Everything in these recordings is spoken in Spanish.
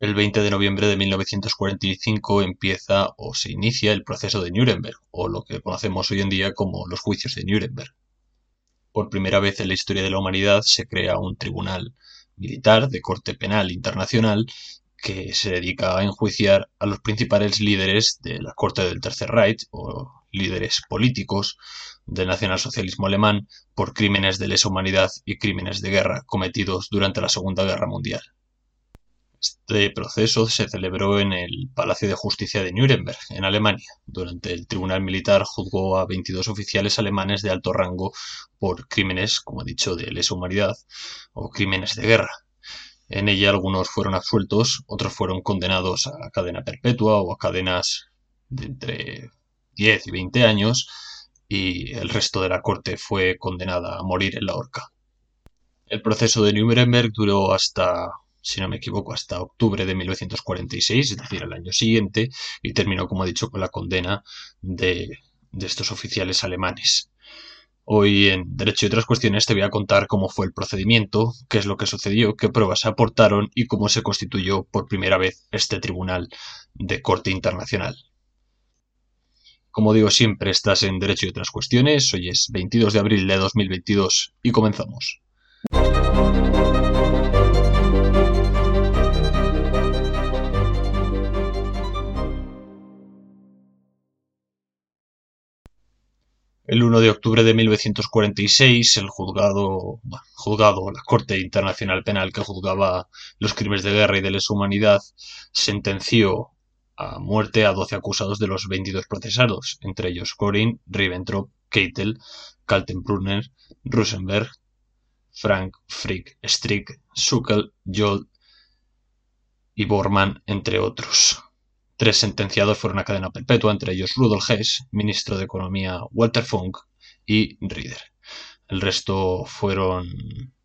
El 20 de noviembre de 1945 empieza o se inicia el proceso de Nuremberg, o lo que conocemos hoy en día como los juicios de Nuremberg. Por primera vez en la historia de la humanidad se crea un tribunal militar de corte penal internacional que se dedica a enjuiciar a los principales líderes de la corte del Tercer Reich o líderes políticos del nacionalsocialismo alemán por crímenes de lesa humanidad y crímenes de guerra cometidos durante la Segunda Guerra Mundial. Este proceso se celebró en el Palacio de Justicia de Nuremberg, en Alemania. Durante el tribunal militar juzgó a 22 oficiales alemanes de alto rango por crímenes, como he dicho, de lesa humanidad o crímenes de guerra. En ella algunos fueron absueltos, otros fueron condenados a cadena perpetua o a cadenas de entre 10 y 20 años y el resto de la corte fue condenada a morir en la horca. El proceso de Nuremberg duró hasta si no me equivoco, hasta octubre de 1946, es decir, el año siguiente, y terminó, como he dicho, con la condena de, de estos oficiales alemanes. Hoy en Derecho y otras cuestiones te voy a contar cómo fue el procedimiento, qué es lo que sucedió, qué pruebas se aportaron y cómo se constituyó por primera vez este tribunal de corte internacional. Como digo siempre, estás en Derecho y otras cuestiones. Hoy es 22 de abril de 2022 y comenzamos. El 1 de octubre de 1946, el juzgado, juzgado, la Corte Internacional Penal que juzgaba los crímenes de guerra y de lesa humanidad, sentenció a muerte a 12 acusados de los 22 procesados, entre ellos Corin, Ribbentrop, Keitel, Kaltenbrunner, Rosenberg, Frank, Frick, Strick, Suckel, Jolt y Bormann, entre otros. Tres sentenciados fueron a cadena perpetua, entre ellos Rudolf Hess, ministro de Economía Walter Funk y Rieder. El resto fueron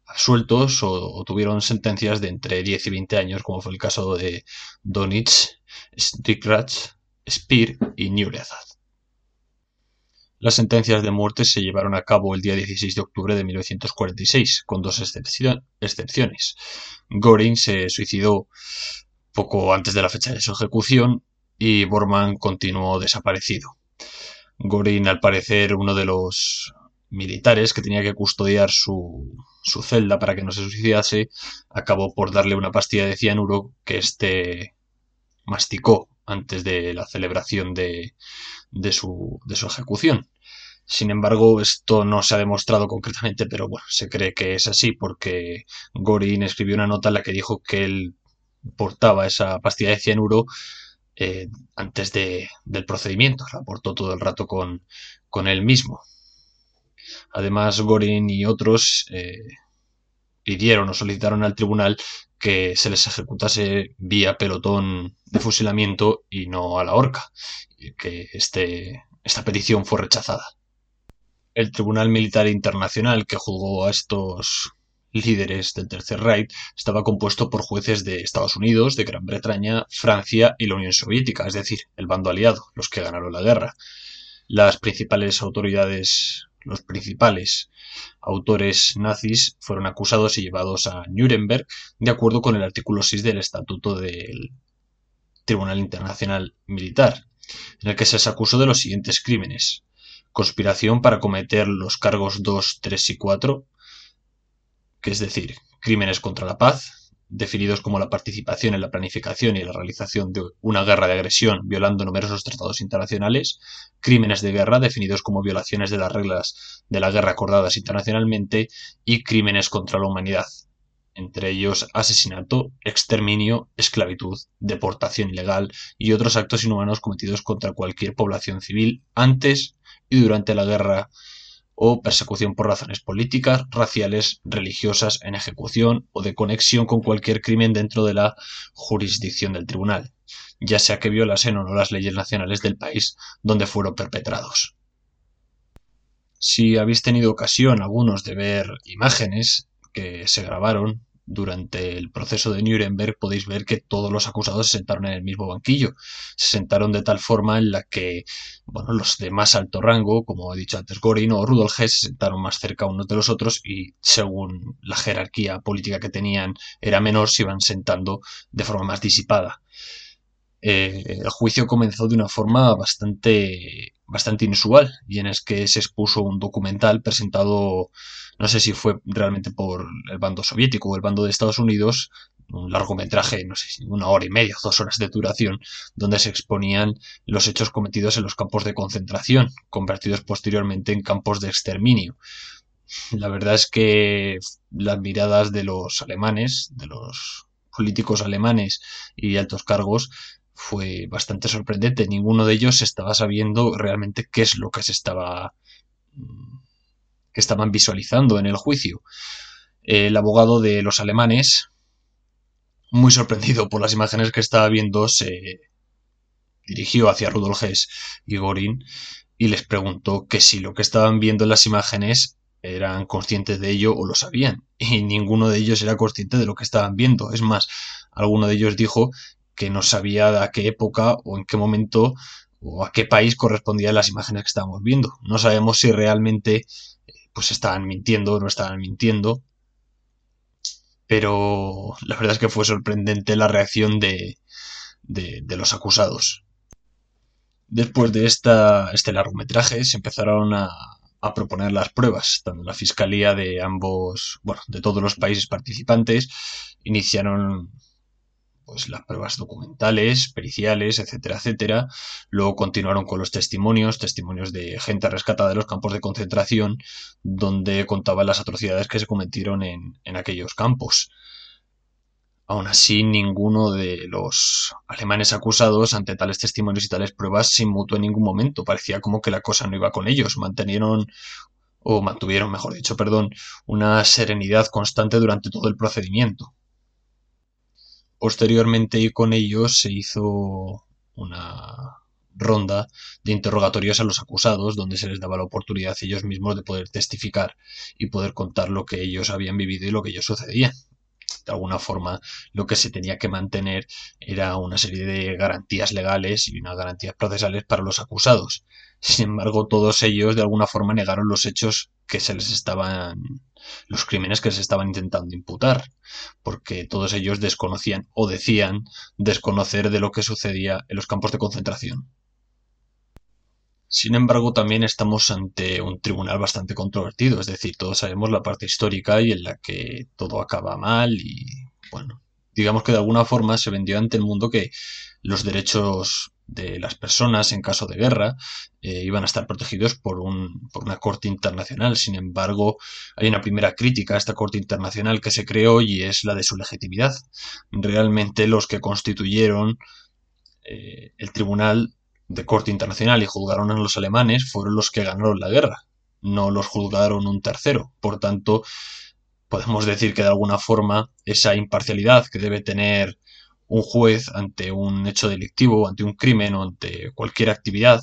absueltos o, tuvieron sentencias de entre 10 y 20 años, como fue el caso de Donitz, Strickratz, Speer y Nurezad. Las sentencias de muerte se llevaron a cabo el día 16 de octubre de 1946, con dos excepciones. Göring se suicidó poco antes de la fecha de su ejecución y Bormann continuó desaparecido. Gorin, al parecer, uno de los militares que tenía que custodiar su, celda para que no se suicidase, acabó por darle una pastilla de cianuro que éste masticó antes de la celebración de, de, su, de su ejecución. Sin embargo, esto no se ha demostrado concretamente, pero bueno, se cree que es así porque Gorin escribió una nota en la que dijo que él portaba esa pastilla de cianuro eh, antes de, del procedimiento, la portó todo el rato con, con él mismo. Además, Gorin y otros eh, pidieron o solicitaron al tribunal que se les ejecutase vía pelotón de fusilamiento y no a la horca, que este, esta petición fue rechazada. El Tribunal Militar Internacional que juzgó a estos líderes del Tercer Reich estaba compuesto por jueces de Estados Unidos, de Gran Bretaña, Francia y la Unión Soviética, es decir, el bando aliado, los que ganaron la guerra. Las principales autoridades, los principales autores nazis fueron acusados y llevados a Nuremberg de acuerdo con el artículo 6 del Estatuto del Tribunal Internacional Militar, en el que se les acusó de los siguientes crímenes. Conspiración para cometer los cargos 2, 3 y 4, que es decir, crímenes contra la paz, definidos como la participación en la planificación y la realización de una guerra de agresión violando numerosos tratados internacionales, crímenes de guerra definidos como violaciones de las reglas de la guerra acordadas internacionalmente y crímenes contra la humanidad, entre ellos asesinato, exterminio, esclavitud, deportación ilegal y otros actos inhumanos cometidos contra cualquier población civil antes y durante la guerra o persecución por razones políticas, raciales, religiosas, en ejecución o de conexión con cualquier crimen dentro de la jurisdicción del tribunal, ya sea que violasen o no las leyes nacionales del país donde fueron perpetrados. Si habéis tenido ocasión algunos de ver imágenes que se grabaron durante el proceso de Nuremberg podéis ver que todos los acusados se sentaron en el mismo banquillo. Se sentaron de tal forma en la que bueno, los de más alto rango, como he dicho antes, Gorin o Rudolf se sentaron más cerca unos de los otros y según la jerarquía política que tenían era menor, se iban sentando de forma más disipada. Eh, el juicio comenzó de una forma bastante, bastante inusual y en es que se expuso un documental presentado no sé si fue realmente por el bando soviético o el bando de Estados Unidos, un largometraje, no sé, una hora y media, dos horas de duración, donde se exponían los hechos cometidos en los campos de concentración, convertidos posteriormente en campos de exterminio. La verdad es que las miradas de los alemanes, de los políticos alemanes y altos cargos, fue bastante sorprendente. Ninguno de ellos estaba sabiendo realmente qué es lo que se estaba que estaban visualizando en el juicio. El abogado de los alemanes, muy sorprendido por las imágenes que estaba viendo, se dirigió hacia Rudolf Hess y Gorin y les preguntó que si lo que estaban viendo en las imágenes eran conscientes de ello o lo sabían. Y ninguno de ellos era consciente de lo que estaban viendo. Es más, alguno de ellos dijo que no sabía a qué época o en qué momento o a qué país correspondían las imágenes que estábamos viendo. No sabemos si realmente pues estaban mintiendo o no estaban mintiendo. Pero la verdad es que fue sorprendente la reacción de, de, los acusados. Después de esta, este largometraje se empezaron a, a proponer las pruebas. Tanto la fiscalía de ambos, bueno, de todos los países participantes, iniciaron pues las pruebas documentales, periciales, etcétera, etcétera. Luego continuaron con los testimonios, testimonios de gente rescatada de los campos de concentración, donde contaban las atrocidades que se cometieron en, en aquellos campos. Aún así, ninguno de los alemanes acusados ante tales testimonios y tales pruebas se inmutó en ningún momento. Parecía como que la cosa no iba con ellos. Mantenieron o mantuvieron, mejor dicho, perdón, una serenidad constante durante todo el procedimiento. Posteriormente con ellos se hizo una ronda de interrogatorios a los acusados donde se les daba la oportunidad ellos mismos de poder testificar y poder contar lo que ellos habían vivido y lo que ellos sucedía. De alguna forma lo que se tenía que mantener era una serie de garantías legales y unas garantías procesales para los acusados. Sin embargo, todos ellos de alguna forma negaron los hechos que se les estaban los crímenes que se estaban intentando imputar, porque todos ellos desconocían o decían desconocer de lo que sucedía en los campos de concentración. Sin embargo, también estamos ante un tribunal bastante controvertido, es decir, todos sabemos la parte histórica y en la que todo acaba mal y, bueno, digamos que de alguna forma se vendió ante el mundo que los derechos de las personas en caso de guerra eh, iban a estar protegidos por, un, por una corte internacional. Sin embargo, hay una primera crítica a esta corte internacional que se creó y es la de su legitimidad. Realmente los que constituyeron eh, el tribunal de corte internacional y juzgaron a los alemanes fueron los que ganaron la guerra, no los juzgaron un tercero. Por tanto, podemos decir que de alguna forma esa imparcialidad que debe tener un juez ante un hecho delictivo, ante un crimen o ante cualquier actividad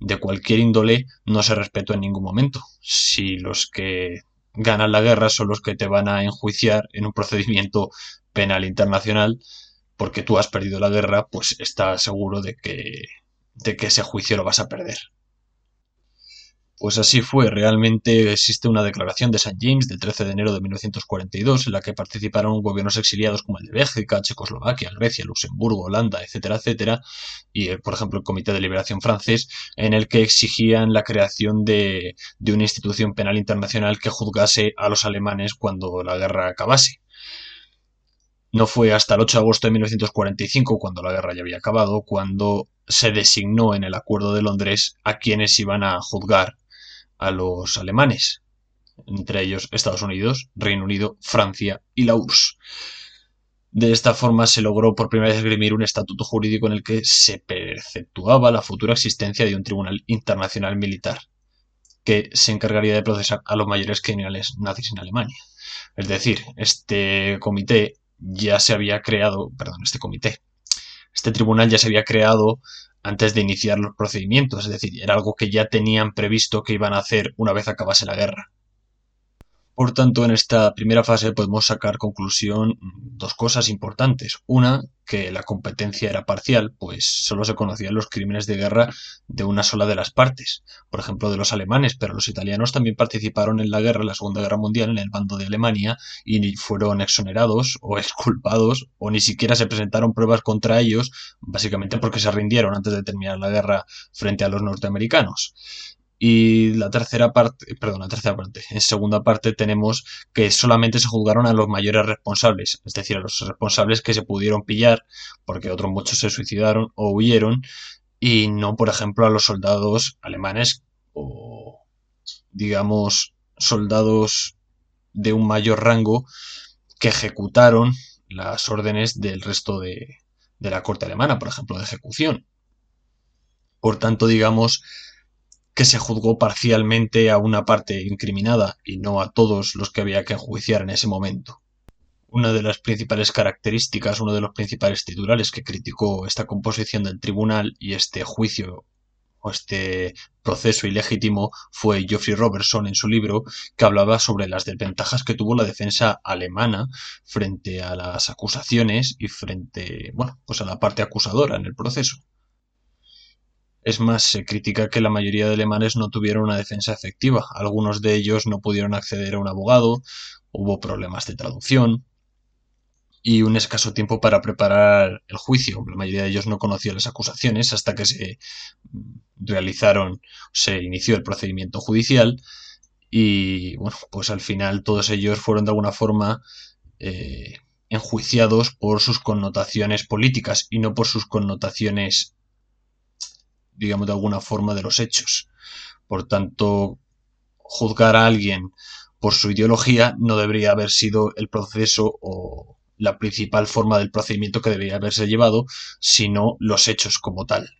de cualquier índole no se respetó en ningún momento. Si los que ganan la guerra son los que te van a enjuiciar en un procedimiento penal internacional porque tú has perdido la guerra, pues estás seguro de que, de que ese juicio lo vas a perder. Pues así fue, realmente existe una declaración de St. James del 13 de enero de 1942 en la que participaron gobiernos exiliados como el de Bélgica, Checoslovaquia, Grecia, Luxemburgo, Holanda, etcétera, etcétera, y eh, por ejemplo el Comité de Liberación francés, en el que exigían la creación de, de una institución penal internacional que juzgase a los alemanes cuando la guerra acabase. No fue hasta el 8 de agosto de 1945, cuando la guerra ya había acabado, cuando se designó en el Acuerdo de Londres a quienes iban a juzgar a los alemanes, entre ellos Estados Unidos, Reino Unido, Francia y la URSS. De esta forma se logró por primera vez esgrimir un estatuto jurídico en el que se perceptuaba la futura existencia de un tribunal internacional militar que se encargaría de procesar a los mayores criminales nazis en Alemania. Es decir, este comité ya se había creado, perdón, este comité, este tribunal ya se había creado antes de iniciar los procedimientos, es decir, era algo que ya tenían previsto que iban a hacer una vez acabase la guerra. Por tanto, en esta primera fase podemos sacar conclusión dos cosas importantes. Una, que la competencia era parcial, pues solo se conocían los crímenes de guerra de una sola de las partes, por ejemplo de los alemanes, pero los italianos también participaron en la guerra, la Segunda Guerra Mundial, en el bando de Alemania y fueron exonerados o exculpados o ni siquiera se presentaron pruebas contra ellos, básicamente porque se rindieron antes de terminar la guerra frente a los norteamericanos. Y la tercera parte, perdón, la tercera parte, en segunda parte tenemos que solamente se juzgaron a los mayores responsables, es decir, a los responsables que se pudieron pillar, porque otros muchos se suicidaron o huyeron, y no, por ejemplo, a los soldados alemanes o, digamos, soldados de un mayor rango que ejecutaron las órdenes del resto de, de la corte alemana, por ejemplo, de ejecución. Por tanto, digamos, que se juzgó parcialmente a una parte incriminada y no a todos los que había que enjuiciar en ese momento. Una de las principales características, uno de los principales titulares que criticó esta composición del tribunal y este juicio o este proceso ilegítimo fue Geoffrey Robertson en su libro que hablaba sobre las desventajas que tuvo la defensa alemana frente a las acusaciones y frente, bueno, pues a la parte acusadora en el proceso. Es más, se critica que la mayoría de alemanes no tuvieron una defensa efectiva. Algunos de ellos no pudieron acceder a un abogado, hubo problemas de traducción y un escaso tiempo para preparar el juicio. La mayoría de ellos no conocía las acusaciones hasta que se realizaron, se inició el procedimiento judicial y bueno, pues al final todos ellos fueron de alguna forma eh, enjuiciados por sus connotaciones políticas y no por sus connotaciones digamos, de alguna forma de los hechos. Por tanto, juzgar a alguien por su ideología no debería haber sido el proceso o la principal forma del procedimiento que debería haberse llevado, sino los hechos como tal.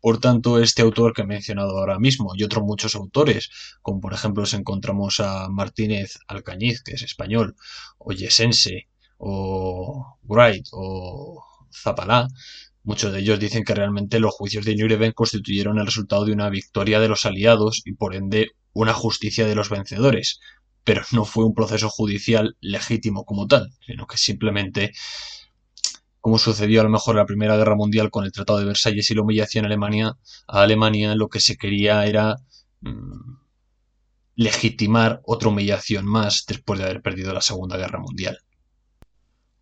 Por tanto, este autor que he mencionado ahora mismo y otros muchos autores, como por ejemplo si encontramos a Martínez Alcañiz, que es español, o Yesense, o Wright, o Zapalá, Muchos de ellos dicen que realmente los juicios de Nuremberg constituyeron el resultado de una victoria de los aliados y por ende una justicia de los vencedores, pero no fue un proceso judicial legítimo como tal, sino que simplemente, como sucedió a lo mejor en la Primera Guerra Mundial con el Tratado de Versalles y la humillación a Alemania, a Alemania lo que se quería era mm, legitimar otra humillación más después de haber perdido la Segunda Guerra Mundial.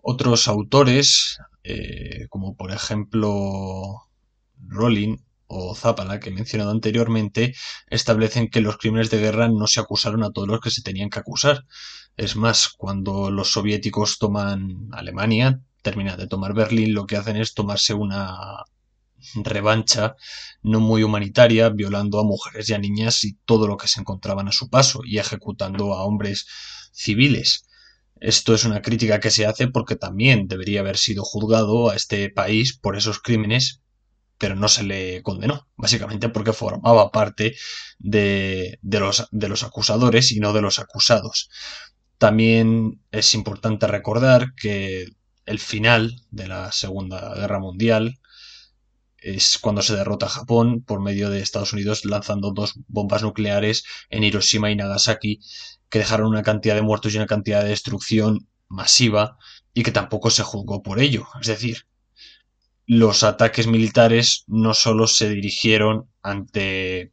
Otros autores, eh, como por ejemplo Rowling o Zapala, que he mencionado anteriormente, establecen que los crímenes de guerra no se acusaron a todos los que se tenían que acusar. Es más, cuando los soviéticos toman Alemania, terminan de tomar Berlín, lo que hacen es tomarse una revancha no muy humanitaria, violando a mujeres y a niñas y todo lo que se encontraban a su paso y ejecutando a hombres civiles. Esto es una crítica que se hace porque también debería haber sido juzgado a este país por esos crímenes, pero no se le condenó, básicamente porque formaba parte de, los, de los acusadores y no de los acusados. También es importante recordar que el final de la Segunda Guerra Mundial es cuando se derrota a Japón por medio de Estados Unidos lanzando dos bombas nucleares en Hiroshima y Nagasaki que dejaron una cantidad de muertos y una cantidad de destrucción masiva y que tampoco se juzgó por ello. Es decir, los ataques militares no solo se dirigieron ante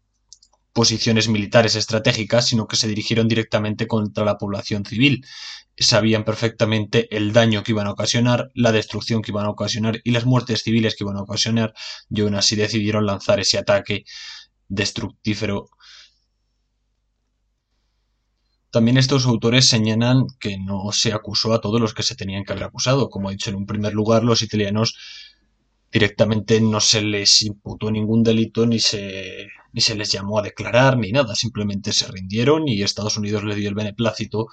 posiciones militares estratégicas, sino que se dirigieron directamente contra la población civil. Sabían perfectamente el daño que iban a ocasionar, la destrucción que iban a ocasionar y las muertes civiles que iban a ocasionar, y aún así decidieron lanzar ese ataque destructífero también estos autores señalan que no se acusó a todos los que se tenían que haber acusado. Como he dicho, en un primer lugar, los italianos directamente no se les imputó ningún delito ni se, ni se les llamó a declarar ni nada, simplemente se rindieron y Estados Unidos le dio el beneplácito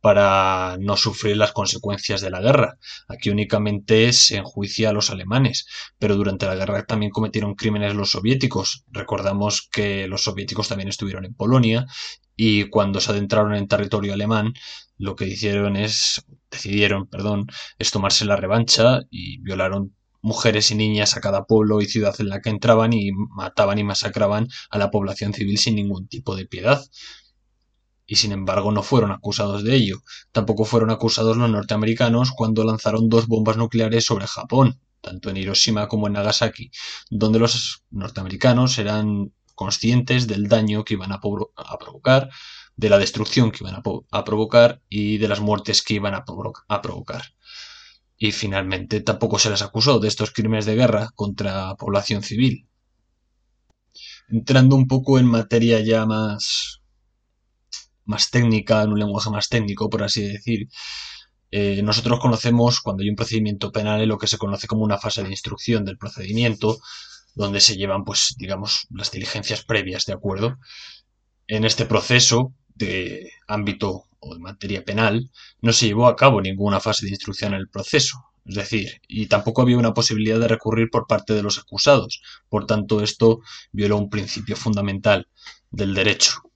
para no sufrir las consecuencias de la guerra. Aquí únicamente se enjuicia a los alemanes, pero durante la guerra también cometieron crímenes los soviéticos. Recordamos que los soviéticos también estuvieron en Polonia y cuando se adentraron en territorio alemán, lo que hicieron es, decidieron, perdón, es tomarse la revancha y violaron mujeres y niñas a cada pueblo y ciudad en la que entraban y mataban y masacraban a la población civil sin ningún tipo de piedad. y sin embargo no fueron acusados de ello. Tampoco fueron acusados los norteamericanos cuando lanzaron dos bombas nucleares sobre Japón, tanto en Hiroshima como en Nagasaki, donde los norteamericanos eran conscientes del daño que iban a, provocar, de la destrucción que iban a, provocar y de las muertes que iban a, provocar. Y finalmente tampoco se les acusó de estos crímenes de guerra contra población civil. Entrando un poco en materia ya más, más técnica, en un lenguaje más técnico, por así decir, eh, nosotros conocemos cuando hay un procedimiento penal en lo que se conoce como una fase de instrucción del procedimiento, donde se llevan, pues, digamos, las diligencias previas, ¿de acuerdo? En este proceso de ámbito o de materia penal, no se llevó a cabo ninguna fase de instrucción en el proceso. Es decir, y tampoco había una posibilidad de recurrir por parte de los acusados. Por tanto, esto violó un principio fundamental del derecho.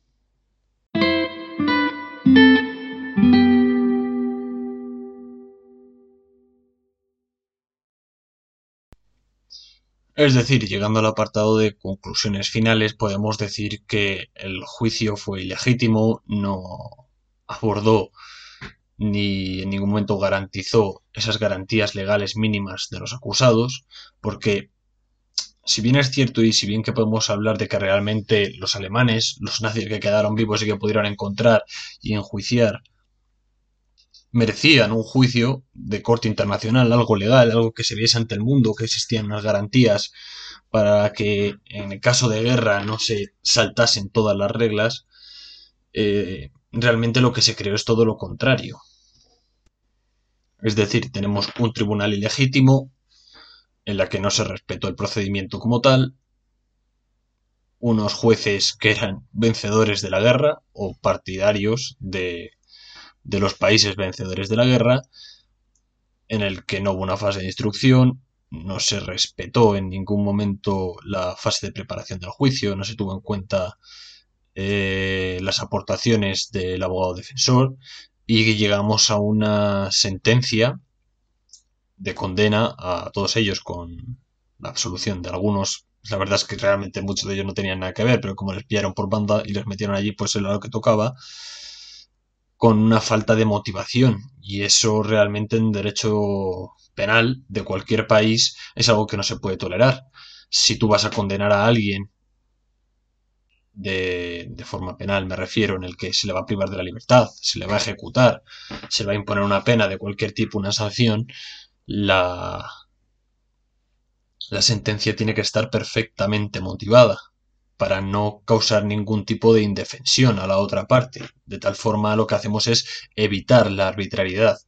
Es decir, llegando al apartado de conclusiones finales, podemos decir que el juicio fue ilegítimo, no abordó ni en ningún momento garantizó esas garantías legales mínimas de los acusados, porque si bien es cierto y si bien que podemos hablar de que realmente los alemanes, los nazis que quedaron vivos y que pudieron encontrar y enjuiciar merecían un juicio de corte internacional, algo legal, algo que se viese ante el mundo, que existían unas garantías para que en el caso de guerra no se saltasen todas las reglas, eh, realmente lo que se creó es todo lo contrario. Es decir, tenemos un tribunal ilegítimo en la que no se respetó el procedimiento como tal, unos jueces que eran vencedores de la guerra o partidarios de, de los países vencedores de la guerra, en el que no hubo una fase de instrucción, no se respetó en ningún momento la fase de preparación del juicio, no se tuvo en cuenta eh, las aportaciones del abogado defensor y llegamos a una sentencia de condena a todos ellos con la absolución de algunos. La verdad es que realmente muchos de ellos no tenían nada que ver, pero como les pillaron por banda y les metieron allí, pues era lo que tocaba con una falta de motivación. Y eso realmente en derecho penal de cualquier país es algo que no se puede tolerar. Si tú vas a condenar a alguien de, de, forma penal, me refiero, en el que se le va a privar de la libertad, se le va a ejecutar, se le va a imponer una pena de cualquier tipo, una sanción, la, la sentencia tiene que estar perfectamente motivada para no causar ningún tipo de indefensión a la otra parte. De tal forma lo que hacemos es evitar la arbitrariedad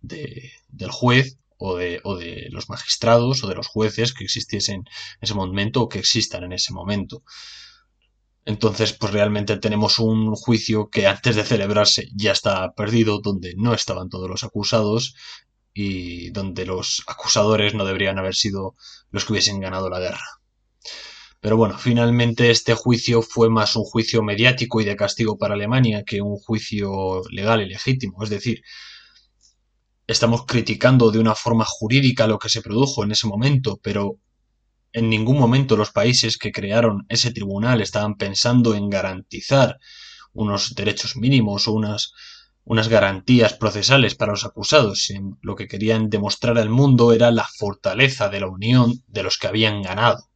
del juez o de, o de, los magistrados o de los jueces que existiesen en ese momento o que existan en ese momento. Entonces, pues realmente tenemos un juicio que antes de celebrarse ya está perdido, donde no estaban todos los acusados y donde los acusadores no deberían haber sido los que hubiesen ganado la guerra. Pero bueno, finalmente este juicio fue más un juicio mediático y de castigo para Alemania que un juicio legal y legítimo. Es decir, estamos criticando de una forma jurídica lo que se produjo en ese momento, pero en ningún momento los países que crearon ese tribunal estaban pensando en garantizar unos derechos mínimos o unas, unas garantías procesales para los acusados. Lo que querían demostrar al mundo era la fortaleza de la unión de los que habían ganado.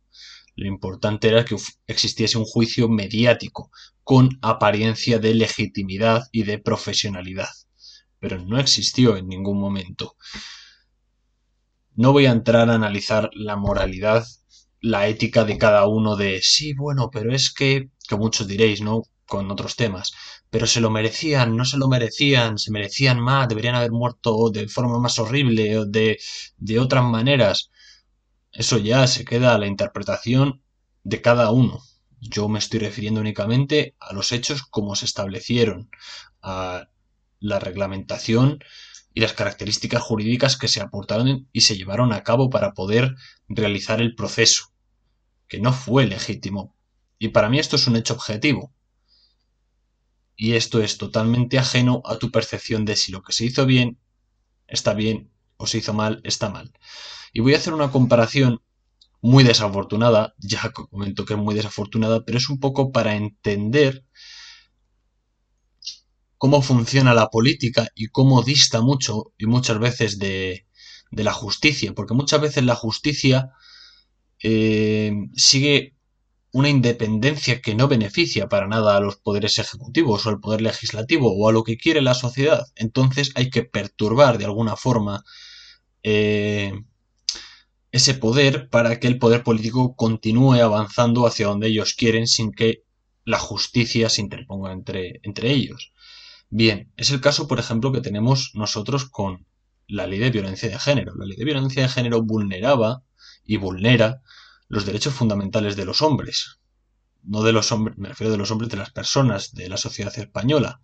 Lo importante era que existiese un juicio mediático, con apariencia de legitimidad y de profesionalidad. Pero no existió en ningún momento. No voy a entrar a analizar la moralidad, la ética de cada uno de sí, bueno, pero es que, que muchos diréis, ¿no? Con otros temas. Pero se lo merecían, no se lo merecían, se merecían más, deberían haber muerto de forma más horrible o de, de otras maneras. Eso ya se queda a la interpretación de cada uno. Yo me estoy refiriendo únicamente a los hechos como se establecieron, a la reglamentación y las características jurídicas que se aportaron y se llevaron a cabo para poder realizar el proceso, que no fue legítimo. Y para mí esto es un hecho objetivo. Y esto es totalmente ajeno a tu percepción de si lo que se hizo bien está bien o se hizo mal está mal. Y voy a hacer una comparación muy desafortunada, ya comento que es muy desafortunada, pero es un poco para entender cómo funciona la política y cómo dista mucho y muchas veces de, de la justicia, porque muchas veces la justicia eh, sigue una independencia que no beneficia para nada a los poderes ejecutivos o al poder legislativo o a lo que quiere la sociedad. Entonces hay que perturbar de alguna forma eh, ese poder para que el poder político continúe avanzando hacia donde ellos quieren sin que la justicia se interponga entre, entre ellos. Bien, es el caso, por ejemplo, que tenemos nosotros con la ley de violencia de género. La ley de violencia de género vulneraba y vulnera los derechos fundamentales de los hombres. No de los hombres, me refiero de los hombres de las personas de la sociedad española.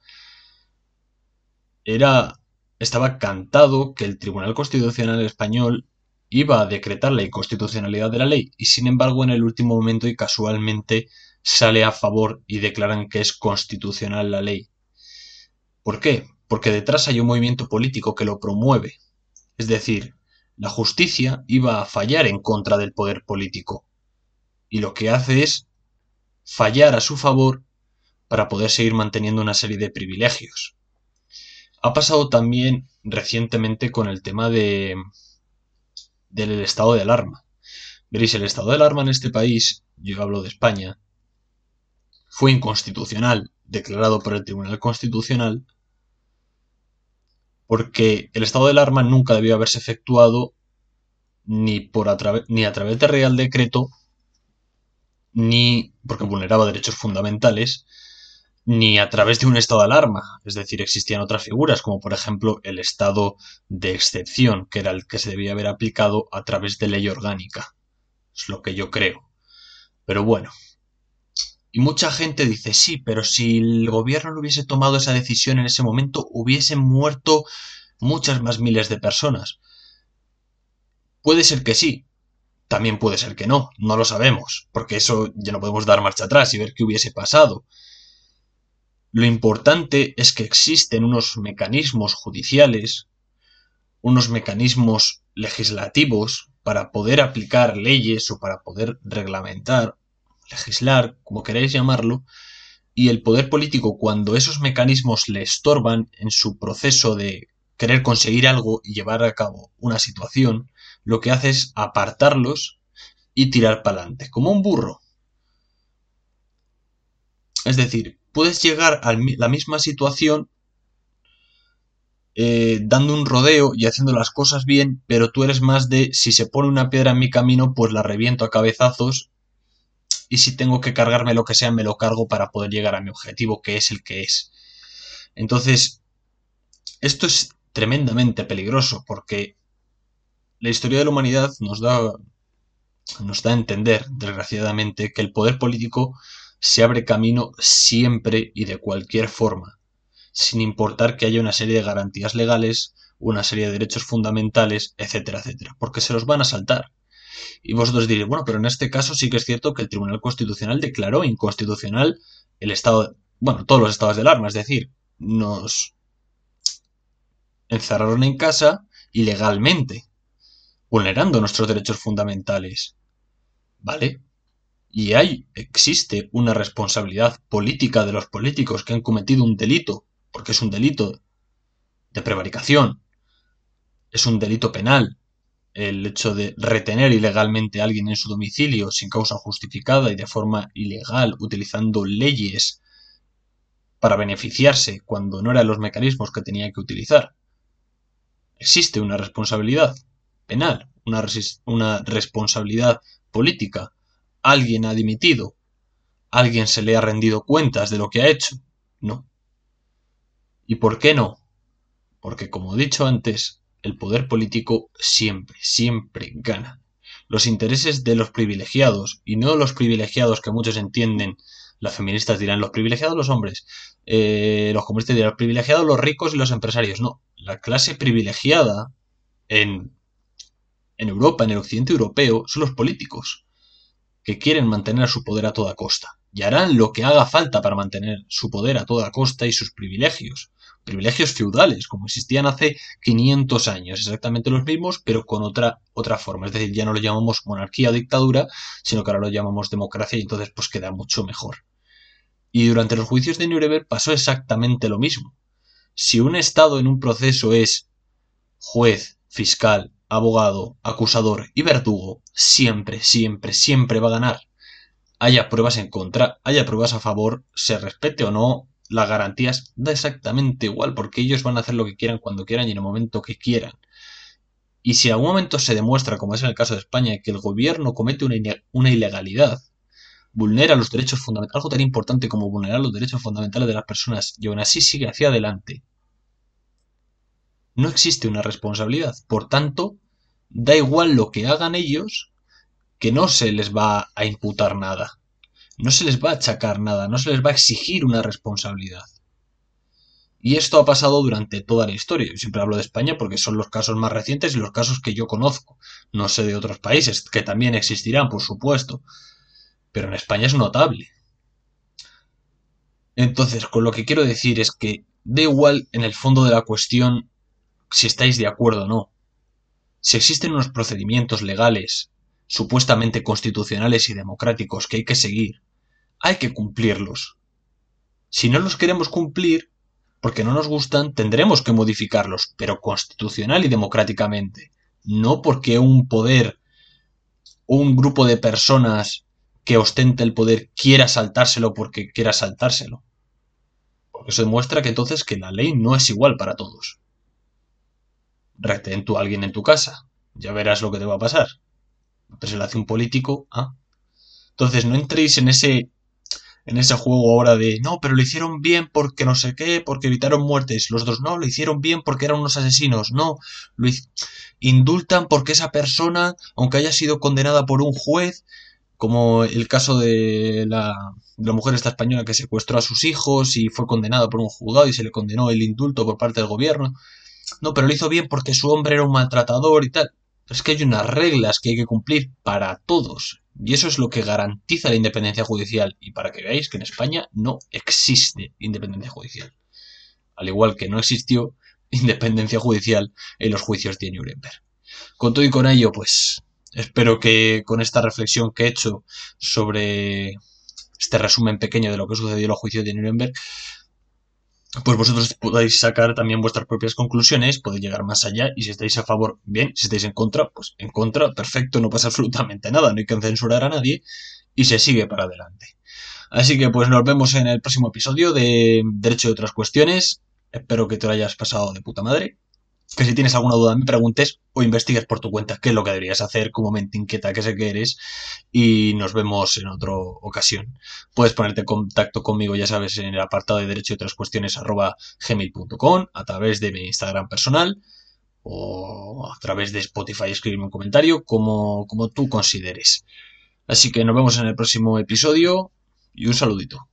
Era estaba cantado que el Tribunal Constitucional español iba a decretar la inconstitucionalidad de la ley y sin embargo en el último momento y casualmente sale a favor y declaran que es constitucional la ley. ¿Por qué? Porque detrás hay un movimiento político que lo promueve. Es decir, la justicia iba a fallar en contra del poder político. Y lo que hace es fallar a su favor para poder seguir manteniendo una serie de privilegios. Ha pasado también recientemente con el tema de del estado de alarma. Veréis, el estado de alarma en este país, yo hablo de España, fue inconstitucional, declarado por el Tribunal Constitucional, porque el estado de alarma nunca debió haberse efectuado ni, por a, ni a través de Real Decreto, ni porque vulneraba derechos fundamentales, ni a través de un estado de alarma. Es decir, existían otras figuras, como por ejemplo el estado de excepción, que era el que se debía haber aplicado a través de ley orgánica. Es lo que yo creo. Pero bueno. Y mucha gente dice, sí, pero si el gobierno no hubiese tomado esa decisión en ese momento, hubiesen muerto muchas más miles de personas. Puede ser que sí, también puede ser que no, no lo sabemos, porque eso ya no podemos dar marcha atrás y ver qué hubiese pasado. Lo importante es que existen unos mecanismos judiciales, unos mecanismos legislativos para poder aplicar leyes o para poder reglamentar, legislar, como queráis llamarlo, y el poder político cuando esos mecanismos le estorban en su proceso de querer conseguir algo y llevar a cabo una situación, lo que hace es apartarlos y tirar para adelante, como un burro. Es decir, puedes llegar a la misma situación eh, dando un rodeo y haciendo las cosas bien, pero tú eres más de si se pone una piedra en mi camino, pues la reviento a cabezazos y si tengo que cargarme lo que sea, me lo cargo para poder llegar a mi objetivo, que es el que es. Entonces, esto es tremendamente peligroso porque la historia de la humanidad nos da, nos da a entender, desgraciadamente, que el poder político se abre camino siempre y de cualquier forma, sin importar que haya una serie de garantías legales, una serie de derechos fundamentales, etcétera, etcétera, porque se los van a saltar. Y vosotros diréis, bueno, pero en este caso sí que es cierto que el Tribunal Constitucional declaró inconstitucional el estado, bueno, todos los estados de alarma, es decir, nos encerraron en casa ilegalmente, vulnerando nuestros derechos fundamentales. ¿Vale? Y hay, existe una responsabilidad política de los políticos que han cometido un delito, porque es un delito de prevaricación, es un delito penal, el hecho de retener ilegalmente a alguien en su domicilio sin causa justificada y de forma ilegal, utilizando leyes para beneficiarse cuando no eran los mecanismos que tenía que utilizar. Existe una responsabilidad penal, una, una responsabilidad política alguien ha dimitido, alguien se le ha rendido cuentas de lo que ha hecho. No. ¿Y por qué no? Porque, como he dicho antes, el poder político siempre, siempre gana. Los intereses de los privilegiados, y no los privilegiados que muchos entienden, las feministas dirán los privilegiados los hombres, eh, los comunistas dirán los privilegiados los ricos y los empresarios. No, la clase privilegiada en, en Europa, en el occidente europeo, son los políticos que quieren mantener su poder a toda costa, y harán lo que haga falta para mantener su poder a toda costa y sus privilegios, privilegios feudales, como existían hace 500 años, exactamente los mismos, pero con otra, otra forma. Es decir, ya no lo llamamos monarquía o dictadura, sino que ahora lo llamamos democracia y entonces pues queda mucho mejor. Y durante los juicios de Nuremberg pasó exactamente lo mismo. Si un Estado en un proceso es juez, fiscal, abogado, acusador y verdugo, siempre, siempre, siempre va a ganar. Haya pruebas en contra, haya pruebas a favor, se respete o no las garantías, da exactamente igual, porque ellos van a hacer lo que quieran cuando quieran y en el momento que quieran. Y si en algún momento se demuestra, como es en el caso de España, que el gobierno comete una, ilegalidad, vulnera los derechos fundamentales, algo tan importante como vulnerar los derechos fundamentales de las personas, y aún así sigue hacia adelante, no existe una responsabilidad. Por tanto, da igual lo que hagan ellos, que no se les va a imputar nada. No se les va a achacar nada, no se les va a exigir una responsabilidad. Y esto ha pasado durante toda la historia. Yo siempre hablo de España porque son los casos más recientes y los casos que yo conozco. No sé de otros países, que también existirán, por supuesto. Pero en España es notable. Entonces, con lo que quiero decir es que da igual en el fondo de la cuestión si estáis de acuerdo o no. Si existen unos procedimientos legales, supuestamente constitucionales y democráticos que hay que seguir, hay que cumplirlos. Si no los queremos cumplir, porque no nos gustan, tendremos que modificarlos, pero constitucional y democráticamente, no porque un poder o un grupo de personas que ostente el poder quiera saltárselo porque quiera saltárselo. Porque eso demuestra que entonces que la ley no es igual para todos retén tú a alguien en tu casa. Ya verás lo que te va a pasar. Pero se lo hace un político. ¿ah? Entonces no entréis en ese en ese juego ahora de no, pero lo hicieron bien porque no sé qué, porque evitaron muertes. Los dos no, lo hicieron bien porque eran unos asesinos. No, lo indultan porque esa persona, aunque haya sido condenada por un juez, como el caso de la, de la mujer esta española que secuestró a sus hijos y fue condenada por un juzgado y se le condenó el indulto por parte del gobierno. No, pero lo hizo bien porque su hombre era un maltratador y tal. Es que hay unas reglas que hay que cumplir para todos. Y eso es lo que garantiza la independencia judicial. Y para que veáis que en España no existe independencia judicial. Al igual que no existió independencia judicial en los juicios de Nuremberg. Con todo y con ello, pues espero que con esta reflexión que he hecho sobre este resumen pequeño de lo que sucedió en los juicios de Nuremberg, pues vosotros podéis sacar también vuestras propias conclusiones, podéis llegar más allá y si estáis a favor, bien, si estáis en contra, pues en contra, perfecto, no pasa absolutamente nada, no hay que censurar a nadie y se sigue para adelante. Así que pues nos vemos en el próximo episodio de Derecho y otras cuestiones. Espero que te lo hayas pasado de puta madre que si tienes alguna duda me preguntes o investigues por tu cuenta qué es lo que deberías hacer como mente inquieta que sé que eres y nos vemos en otra ocasión. Puedes ponerte en contacto conmigo, ya sabes, en el apartado de derecho y otras cuestiones arroba gmail.com a través de mi Instagram personal o a través de Spotify escribirme un comentario como, como tú consideres. Así que nos vemos en el próximo episodio y un saludito.